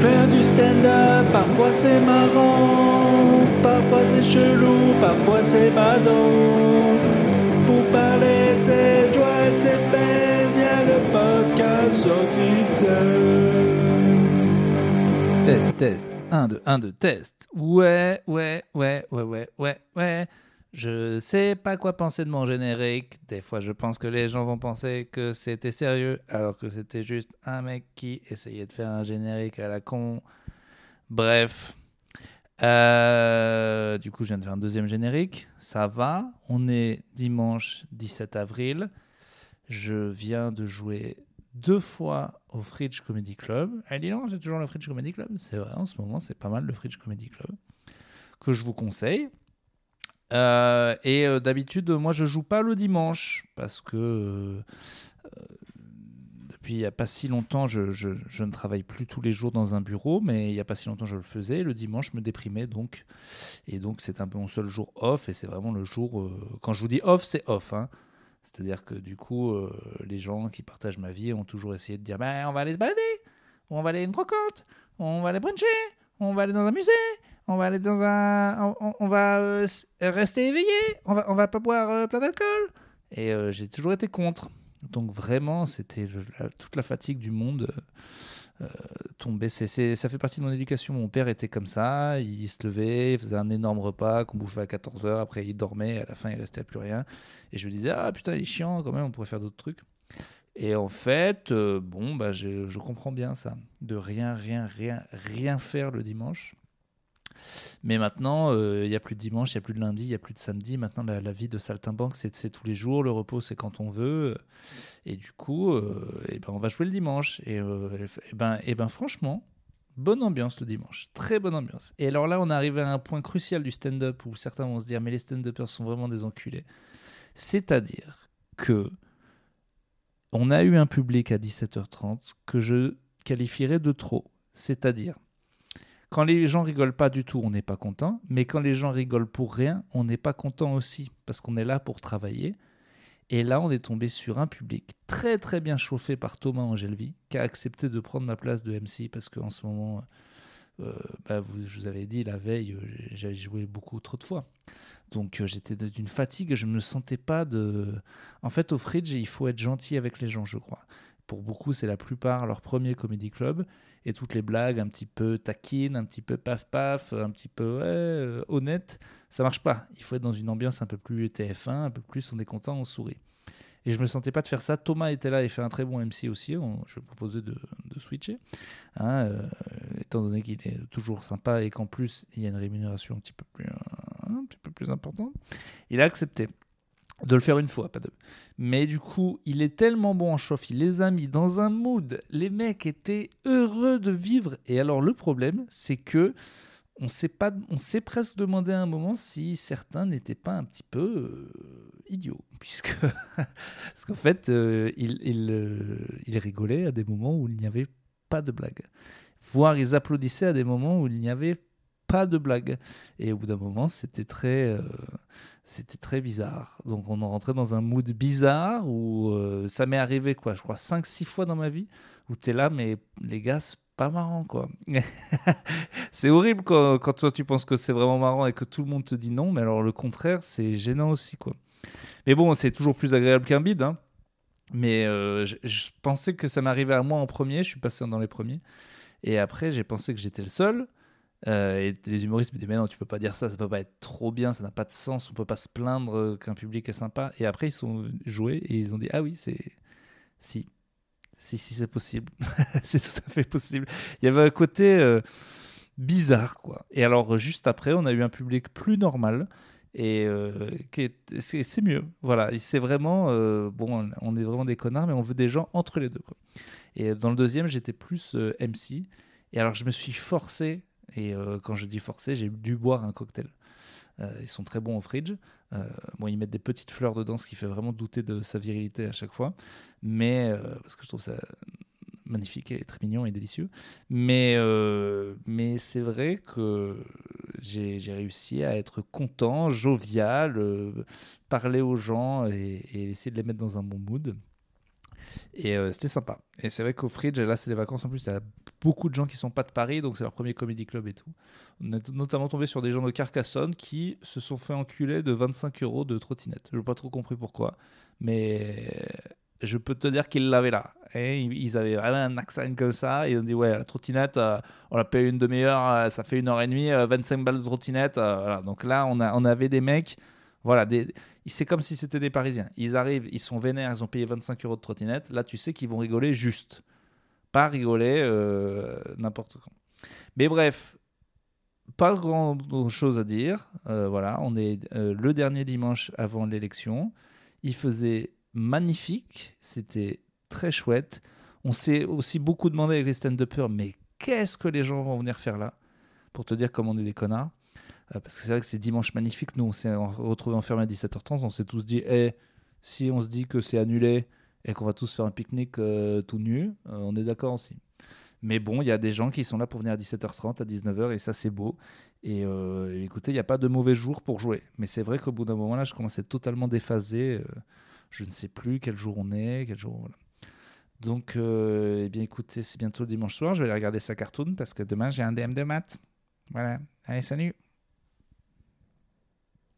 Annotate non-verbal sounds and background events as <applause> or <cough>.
Faire du stand-up, parfois c'est marrant, parfois c'est chelou, parfois c'est badant. Pour parler de cette joie et de cette peine, y a le podcast sorti de scène. Test, test. 1, 2, 1, 2, test. Ouais, ouais, ouais, ouais, ouais, ouais, ouais. Je sais pas quoi penser de mon générique. Des fois, je pense que les gens vont penser que c'était sérieux, alors que c'était juste un mec qui essayait de faire un générique à la con. Bref. Euh, du coup, je viens de faire un deuxième générique. Ça va. On est dimanche 17 avril. Je viens de jouer deux fois au Fridge Comedy Club. Elle dit non, j'ai toujours le Fridge Comedy Club. C'est vrai, en ce moment, c'est pas mal le Fridge Comedy Club. Que je vous conseille. Euh, et euh, d'habitude, moi, je joue pas le dimanche parce que euh, depuis il n'y a pas si longtemps, je, ne travaille plus tous les jours dans un bureau, mais il n'y a pas si longtemps, je le faisais. Le dimanche, je me déprimais donc. Et donc, c'est un peu mon seul jour off. Et c'est vraiment le jour. quand je vous dis off, c'est off. hein. C'est-à-dire que du coup, les gens qui partagent ma vie ont toujours essayé de dire Ben, on va aller se balader, on va aller à une brocante, on va aller bruncher, on va aller dans un musée, on va aller dans un. On, va euh, rester éveillé, on va, on va pas boire euh, plein d'alcool. Et euh, j'ai toujours été contre. Donc vraiment, c'était toute la fatigue du monde c'est- ça fait partie de mon éducation. Mon père était comme ça, il se levait, il faisait un énorme repas qu'on bouffait à 14h, après il dormait, à la fin il restait plus rien. Et je me disais, ah putain, il est chiant quand même, on pourrait faire d'autres trucs. Et en fait, bon, bah, je comprends bien ça, de rien, rien, rien, rien faire le dimanche. Mais maintenant, euh, il n'y a plus de dimanche, il n'y a plus de lundi, il n'y a plus de samedi. Maintenant, la, vie de saltimbanque, c'est tous les jours. Le repos, c'est quand on veut. Et du coup, euh, eh ben, on va jouer le dimanche. Et, euh, eh ben, eh ben, franchement, bonne ambiance le dimanche. Très bonne ambiance. Et alors là, on est arrivé à un point crucial du stand-up où certains vont se dire Mais les stand-uppers sont vraiment des enculés. C'est-à-dire que on a eu un public à 17h30 que je qualifierais de trop. C'est-à-dire, quand les gens rigolent pas du tout, on n'est pas content, mais quand les gens rigolent pour rien, on n'est pas content aussi, parce qu'on est là pour travailler. Et là, on est tombé sur un public très très bien chauffé par Thomas Angelvi, qui a accepté de prendre ma place de MC, parce qu'en ce moment, euh, bah, vous, je vous avais dit, la veille, j'avais joué beaucoup trop de fois. Donc euh, j'étais d'une fatigue, je me sentais pas de... En fait, au Fridge, il faut être gentil avec les gens, je crois. Pour beaucoup, c'est la plupart leur premier comédie club et toutes les blagues un petit peu taquines, un petit peu paf paf, un petit peu euh, honnête, ça marche pas. Il faut être dans une ambiance un peu plus TF1, un peu plus on est content, on sourit. Et je me sentais pas de faire ça. Thomas était là et fait un très bon MC aussi. Je proposais de, switcher, hein, euh, étant donné qu'il est toujours sympa et qu'en plus il y a une rémunération un petit peu plus, un petit peu plus importante. Il a accepté de le faire une fois, pas deux. Mais du coup, il est tellement bon en chauffe, il les a mis dans un mood. Les mecs étaient heureux de vivre. Et alors, le problème, c'est que on s'est presque demandé à un moment si certains n'étaient pas un petit peu euh, idiots, <laughs> puisque parce qu'en fait, euh, ils il, euh, ils rigolaient à des moments où il n'y avait pas de blague, voire ils applaudissaient à des moments où il n'y avait pas de blague. Et au bout d'un moment, c'était très euh, c'était très bizarre. Donc on en rentrait dans un mood bizarre où euh, ça m'est arrivé quoi, je crois 5 6 fois dans ma vie où tu es là mais les gars, c'est pas marrant quoi. <laughs> c'est horrible quand, quand toi tu penses que c'est vraiment marrant et que tout le monde te dit non, mais alors le contraire, c'est gênant aussi quoi. Mais bon, c'est toujours plus agréable qu'un bide hein. Mais euh, je, je pensais que ça m'arrivait à moi en premier, je suis passé dans les premiers. Et après, j'ai pensé que j'étais le seul. Euh, et les humoristes me disaient mais non tu peux pas dire ça ça peut pas être trop bien ça n'a pas de sens on peut pas se plaindre qu'un public est sympa. Et après ils sont joués et ils ont dit ah oui c'est si si si c'est possible. <laughs> C'est tout à fait possible. Il y avait un côté euh, bizarre quoi. Et alors juste après on a eu un public plus normal et euh, c'est mieux. Voilà. C'est vraiment euh, bon on est vraiment des connards mais on veut des gens entre les deux quoi. et dans le deuxième j'étais plus MC et alors je me suis forcé et euh, quand je dis forcé, j'ai dû boire un cocktail. Euh, ils sont très bons au fridge. Euh, bon, ils mettent des petites fleurs dedans, ce qui fait vraiment douter de sa virilité à chaque fois. Mais parce que je trouve ça magnifique et très mignon et délicieux. Mais, mais c'est vrai que j'ai réussi à être content, jovial, parler aux gens et essayer de les mettre dans un bon mood. Et euh, c'était sympa. Et c'est vrai qu'au Fridge, là, c'est les vacances en plus. Il y a beaucoup de gens qui sont pas de Paris, donc c'est leur premier comédie club et tout. On est notamment tombé sur des gens de Carcassonne qui se sont fait enculer de 25 euros de trottinette. Je n'ai pas trop compris pourquoi, mais je peux te dire qu'ils l'avaient là. Et ils avaient vraiment un accent comme ça. Et on dit, ouais, la trottinette, euh, on la paye une demi-heure, euh, ça fait une heure et demie, 25 balles de trottinette. voilà. Donc là, on, a, on avait des mecs voilà, c'est comme si c'était des Parisiens. Ils arrivent, ils sont vénères, ils ont payé 25 euros de trottinette. Là, tu sais qu'ils vont rigoler juste. Pas rigoler euh, n'importe quand. Mais bref, pas grand chose à dire. Euh, voilà, on est euh, le dernier dimanche avant l'élection. Il faisait magnifique, c'était très chouette. On s'est aussi beaucoup demandé avec les stand-uppers, mais qu'est-ce que les gens vont venir faire là? Pour te dire comme on est des connards. Euh, parce que c'est vrai que c'est dimanche magnifique. Nous, on s'est retrouvés enfermés à 17h30. On s'est tous dit, eh, si on se dit que c'est annulé et qu'on va tous faire un pique-nique euh, tout nu, euh, on est d'accord aussi. Mais bon, il y a des gens qui sont là pour venir à 17h30, à 19h, et ça, c'est beau. Et écoutez, il n'y a pas de mauvais jour pour jouer. Mais c'est vrai qu'au bout d'un moment, là, je être totalement déphasé. je ne sais plus quel jour on est, quel jour. Donc, eh bien, écoutez, c'est bientôt le dimanche soir. Je vais aller regarder sa cartoon parce que demain, j'ai un DM de maths. Voilà. Allez, salut!